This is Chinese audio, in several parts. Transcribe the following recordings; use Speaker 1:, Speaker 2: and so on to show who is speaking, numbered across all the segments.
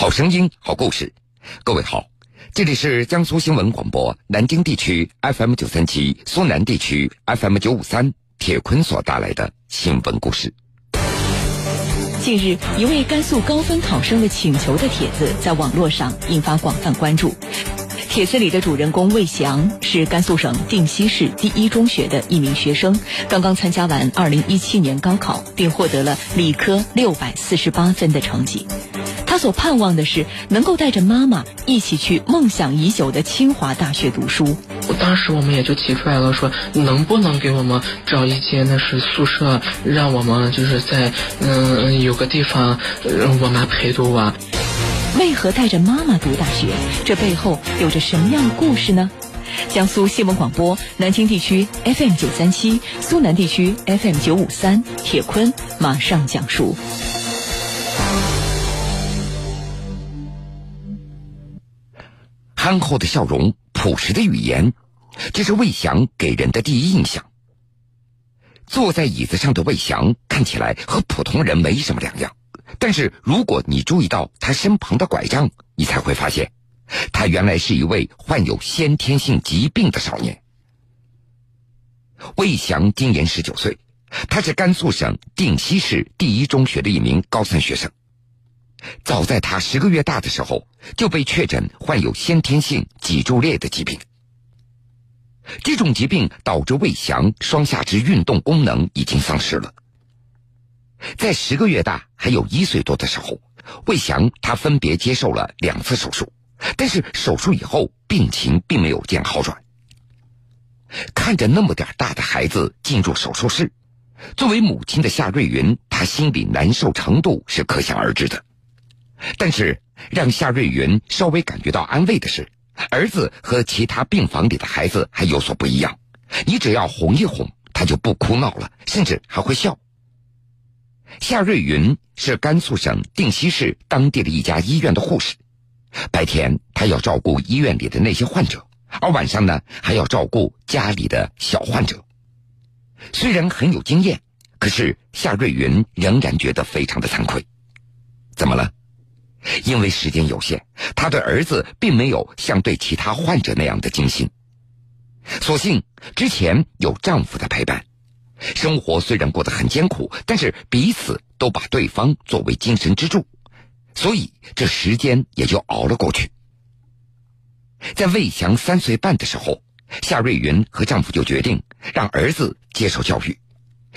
Speaker 1: 好声音，好故事。各位好，这里是江苏新闻广播南京地区 FM 九三七、苏南地区 FM 九五三。铁坤所带来的新闻故事。
Speaker 2: 近日，一位甘肃高分考生的请求的帖子在网络上引发广泛关注。帖子里的主人公魏翔是甘肃省定西市第一中学的一名学生，刚刚参加完2017年高考，并获得了理科648分的成绩。他所盼望的是能够带着妈妈一起去梦想已久的清华大学读书。
Speaker 3: 当时我们也就提出来了，说能不能给我们找一间那是宿舍，让我们就是在嗯有个地方让我妈陪读啊。
Speaker 2: 为何带着妈妈读大学？这背后有着什么样的故事呢？江苏新闻广播南京地区 FM 九三七，苏南地区 FM 九五三，铁坤马上讲述。
Speaker 1: 憨厚的笑容，朴实的语言，这是魏翔给人的第一印象。坐在椅子上的魏翔看起来和普通人没什么两样，但是如果你注意到他身旁的拐杖，你才会发现，他原来是一位患有先天性疾病的少年。魏翔今年十九岁，他是甘肃省定西市第一中学的一名高三学生。早在他十个月大的时候，就被确诊患有先天性脊柱裂的疾病。这种疾病导致魏翔双下肢运动功能已经丧失了。在十个月大还有一岁多的时候，魏翔他分别接受了两次手术，但是手术以后病情并没有见好转。看着那么点大的孩子进入手术室，作为母亲的夏瑞云，她心里难受程度是可想而知的。但是让夏瑞云稍微感觉到安慰的是，儿子和其他病房里的孩子还有所不一样。你只要哄一哄，他就不哭闹了，甚至还会笑。夏瑞云是甘肃省定西市当地的一家医院的护士，白天她要照顾医院里的那些患者，而晚上呢还要照顾家里的小患者。虽然很有经验，可是夏瑞云仍然觉得非常的惭愧。怎么了？因为时间有限，他对儿子并没有像对其他患者那样的精心。所幸之前有丈夫的陪伴，生活虽然过得很艰苦，但是彼此都把对方作为精神支柱，所以这时间也就熬了过去。在魏翔三岁半的时候，夏瑞云和丈夫就决定让儿子接受教育，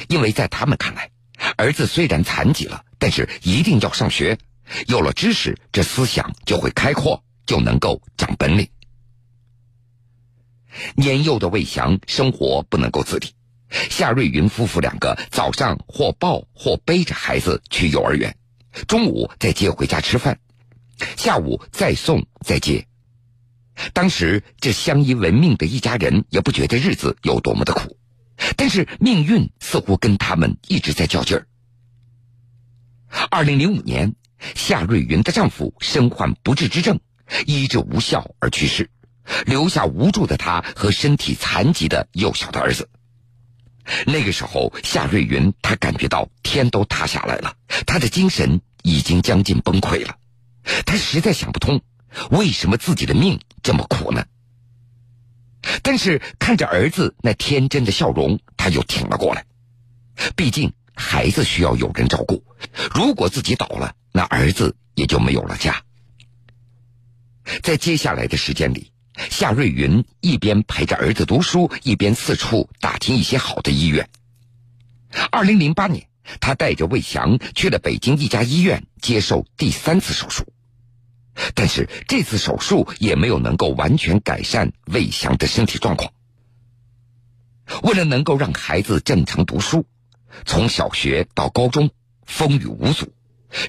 Speaker 1: 因为在他们看来，儿子虽然残疾了，但是一定要上学。有了知识，这思想就会开阔，就能够长本领。年幼的魏翔生活不能够自理，夏瑞云夫妇两个早上或抱或背着孩子去幼儿园，中午再接回家吃饭，下午再送再接。当时这相依为命的一家人也不觉得日子有多么的苦，但是命运似乎跟他们一直在较劲儿。二零零五年。夏瑞云的丈夫身患不治之症，医治无效而去世，留下无助的她和身体残疾的幼小的儿子。那个时候，夏瑞云她感觉到天都塌下来了，她的精神已经将近崩溃了。她实在想不通，为什么自己的命这么苦呢？但是看着儿子那天真的笑容，她又挺了过来。毕竟孩子需要有人照顾，如果自己倒了。那儿子也就没有了家。在接下来的时间里，夏瑞云一边陪着儿子读书，一边四处打听一些好的医院。二零零八年，他带着魏翔去了北京一家医院接受第三次手术，但是这次手术也没有能够完全改善魏翔的身体状况。为了能够让孩子正常读书，从小学到高中，风雨无阻。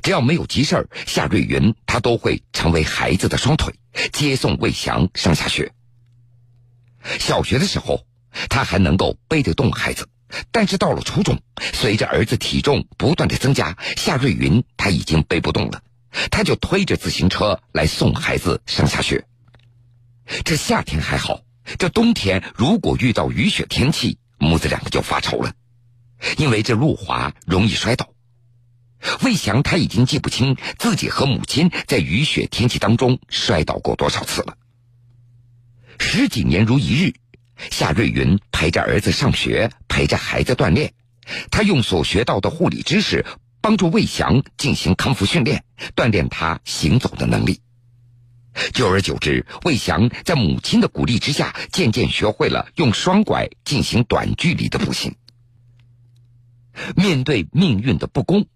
Speaker 1: 只要没有急事儿，夏瑞云她都会成为孩子的双腿，接送魏翔上下学。小学的时候，他还能够背得动孩子，但是到了初中，随着儿子体重不断的增加，夏瑞云他已经背不动了，他就推着自行车来送孩子上下学。这夏天还好，这冬天如果遇到雨雪天气，母子两个就发愁了，因为这路滑，容易摔倒。魏翔他已经记不清自己和母亲在雨雪天气当中摔倒过多少次了。十几年如一日，夏瑞云陪着儿子上学，陪着孩子锻炼。他用所学到的护理知识，帮助魏翔进行康复训练，锻炼他行走的能力。久而久之，魏翔在母亲的鼓励之下，渐渐学会了用双拐进行短距离的步行。面对命运的不公，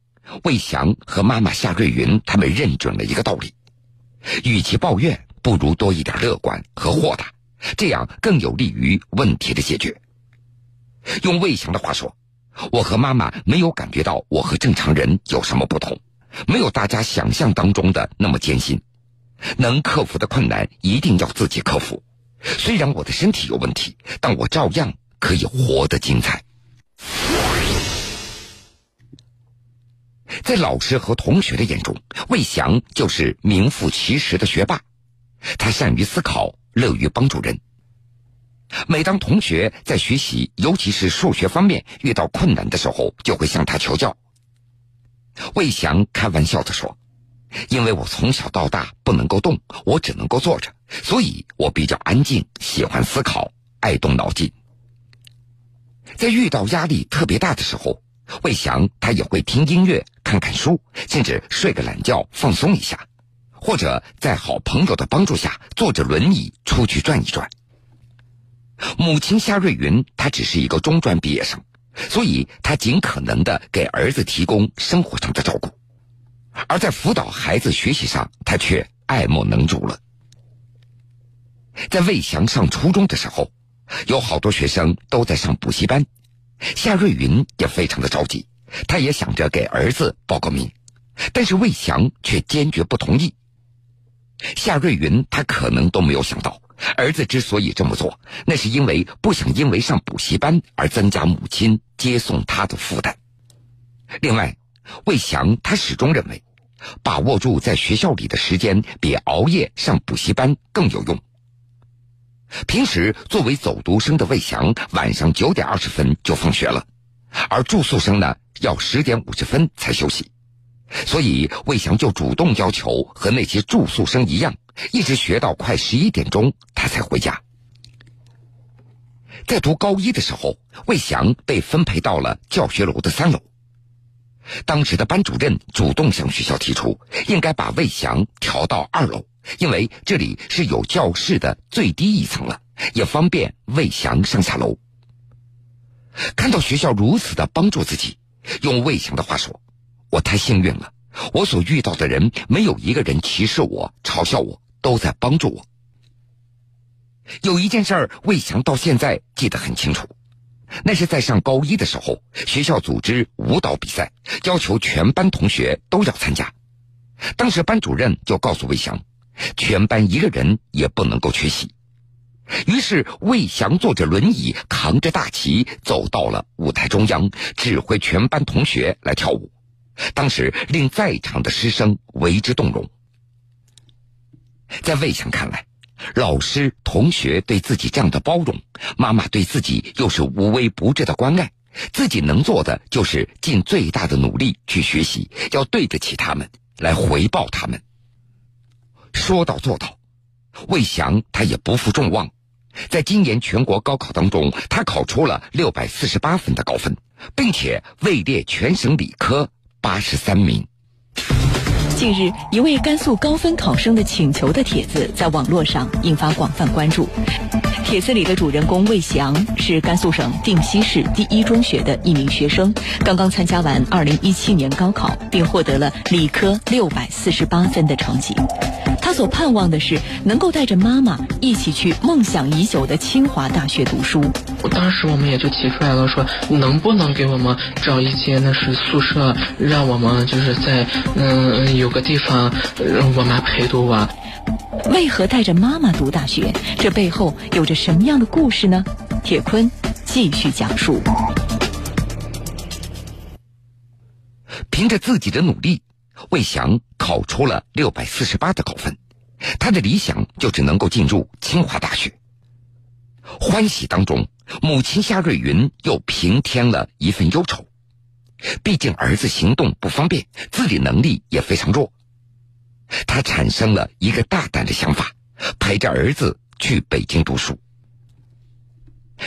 Speaker 1: 魏翔和妈妈夏瑞云他们认准了一个道理：与其抱怨，不如多一点乐观和豁达，这样更有利于问题的解决。用魏翔的话说。我和妈妈没有感觉到我和正常人有什么不同，没有大家想象当中的那么艰辛。能克服的困难一定要自己克服。虽然我的身体有问题，但我照样可以活得精彩。在老师和同学的眼中，魏翔就是名副其实的学霸。他善于思考，乐于帮助人。每当同学在学习，尤其是数学方面遇到困难的时候，就会向他求教。魏翔开玩笑的说：“因为我从小到大不能够动，我只能够坐着，所以我比较安静，喜欢思考，爱动脑筋。在遇到压力特别大的时候，魏翔他也会听音乐、看看书，甚至睡个懒觉放松一下，或者在好朋友的帮助下坐着轮椅出去转一转。”母亲夏瑞云，她只是一个中专毕业生，所以她尽可能的给儿子提供生活上的照顾，而在辅导孩子学习上，她却爱莫能助了。在魏翔上初中的时候，有好多学生都在上补习班，夏瑞云也非常的着急，他也想着给儿子报个名，但是魏翔却坚决不同意。夏瑞云她可能都没有想到。儿子之所以这么做，那是因为不想因为上补习班而增加母亲接送他的负担。另外，魏翔他始终认为，把握住在学校里的时间比熬夜上补习班更有用。平时作为走读生的魏翔，晚上九点二十分就放学了，而住宿生呢要十点五十分才休息，所以魏翔就主动要求和那些住宿生一样。一直学到快十一点钟，他才回家。在读高一的时候，魏翔被分配到了教学楼的三楼。当时的班主任主动向学校提出，应该把魏翔调到二楼，因为这里是有教室的最低一层了，也方便魏翔上下楼。看到学校如此的帮助自己，用魏翔的话说：“我太幸运了，我所遇到的人没有一个人歧视我、嘲笑我。”都在帮助我。有一件事儿，魏翔到现在记得很清楚，那是在上高一的时候，学校组织舞蹈比赛，要求全班同学都要参加。当时班主任就告诉魏翔，全班一个人也不能够缺席。于是魏翔坐着轮椅，扛着大旗，走到了舞台中央，指挥全班同学来跳舞。当时令在场的师生为之动容。在魏翔看来，老师、同学对自己这样的包容，妈妈对自己又是无微不至的关爱，自己能做的就是尽最大的努力去学习，要对得起他们，来回报他们。说到做到，魏翔他也不负众望，在今年全国高考当中，他考出了六百四十八分的高分，并且位列全省理科八十三名。
Speaker 2: 近日，一位甘肃高分考生的请求的帖子在网络上引发广泛关注。帖子里的主人公魏翔是甘肃省定西市第一中学的一名学生，刚刚参加完2017年高考，并获得了理科648分的成绩。他所盼望的是能够带着妈妈一起去梦想已久的清华大学读书。
Speaker 3: 当时我们也就提出来了，说能不能给我们找一间那是宿舍，让我们就是在嗯有个地方让我妈陪读啊。
Speaker 2: 为何带着妈妈读大学？这背后有着什么样的故事呢？铁坤继续讲述。
Speaker 1: 凭着自己的努力。魏翔考出了六百四十八的高分，他的理想就是能够进入清华大学。欢喜当中，母亲夏瑞云又平添了一份忧愁。毕竟儿子行动不方便，自理能力也非常弱。他产生了一个大胆的想法，陪着儿子去北京读书。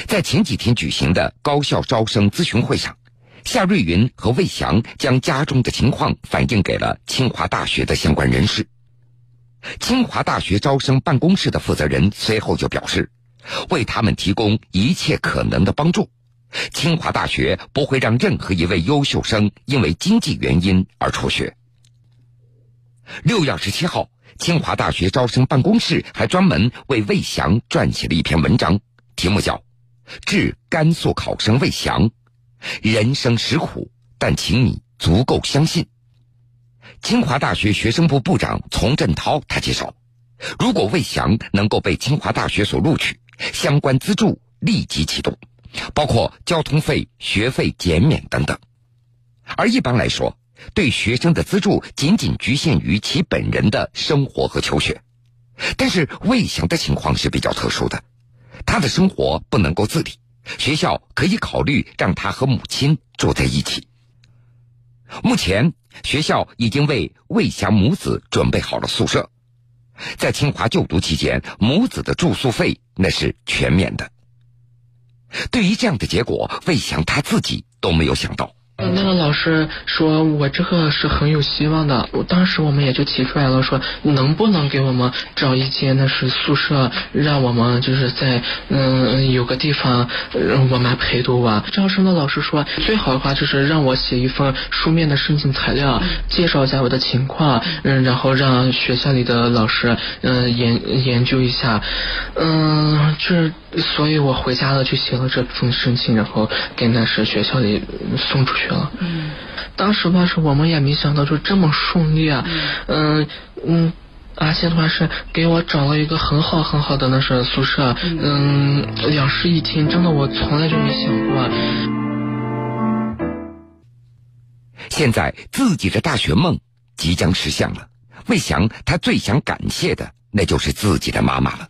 Speaker 1: 在前几天举行的高校招生咨询会上，夏瑞云和魏翔将家中的情况反映给了清华大学的相关人士。清华大学招生办公室的负责人随后就表示，为他们提供一切可能的帮助。清华大学不会让任何一位优秀生因为经济原因而辍学。六月二十七号，清华大学招生办公室还专门为魏翔撰写了一篇文章，题目叫《致甘肃考生魏翔》，人生实苦，但请你足够相信。清华大学学生部部长丛振涛他介绍，如果魏翔能够被清华大学所录取，相关资助立即启动。包括交通费、学费减免等等，而一般来说，对学生的资助仅仅局限于其本人的生活和求学。但是魏翔的情况是比较特殊的，他的生活不能够自理，学校可以考虑让他和母亲住在一起。目前学校已经为魏翔母子准备好了宿舍，在清华就读期间，母子的住宿费那是全免的。对于这样的结果，魏翔他自己都没有想到。
Speaker 3: 那个老师说我这个是很有希望的，我当时我们也就提出来了，说能不能给我们找一间那是宿舍，让我们就是在嗯有个地方我们陪读啊。招生的老师说，最好的话就是让我写一份书面的申请材料，介绍一下我的情况，嗯，然后让学校里的老师嗯研研究一下，嗯，这所以我回家了就写了这份申请，然后给那是学校里送出去。嗯，当时吧是我们也没想到就这么顺利啊，嗯嗯，而且的话是给我找了一个很好很好的那是宿舍，嗯，两室一厅，真的我从来就没想过。
Speaker 1: 现在自己的大学梦即将实现了，魏翔他最想感谢的那就是自己的妈妈了。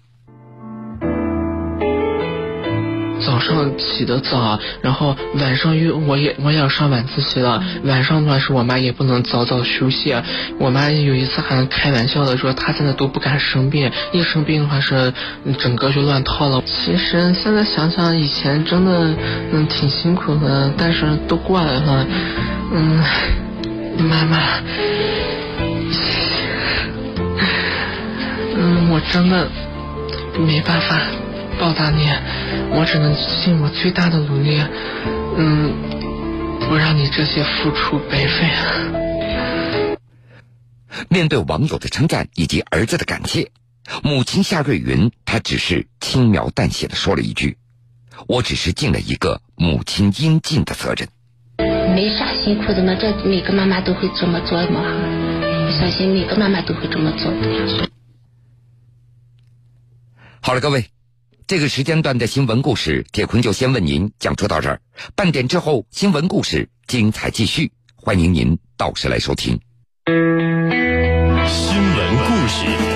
Speaker 3: 早上起得早，然后晚上又我也我也要上晚自习了。晚上的话是我妈也不能早早休息。我妈有一次还开玩笑的说，她现在都不敢生病，一生病的话是整个就乱套了。其实现在想想，以前真的嗯挺辛苦的，但是都过来了。嗯，妈妈，嗯，我真的没办法。报答你，我只能尽我最大的努力，嗯，不让你这些付出白费。
Speaker 1: 面对网友的称赞以及儿子的感谢，母亲夏瑞云她只是轻描淡写的说了一句：“我只是尽了一个母亲应尽的责任。”
Speaker 4: 没啥辛苦的嘛，这每个妈妈都会这么做嘛，我相信每个妈妈都会这么做的。
Speaker 1: 好了，各位。这个时间段的新闻故事，铁坤就先为您讲述到这儿。半点之后，新闻故事精彩继续，欢迎您到时来收听。
Speaker 5: 新闻故事。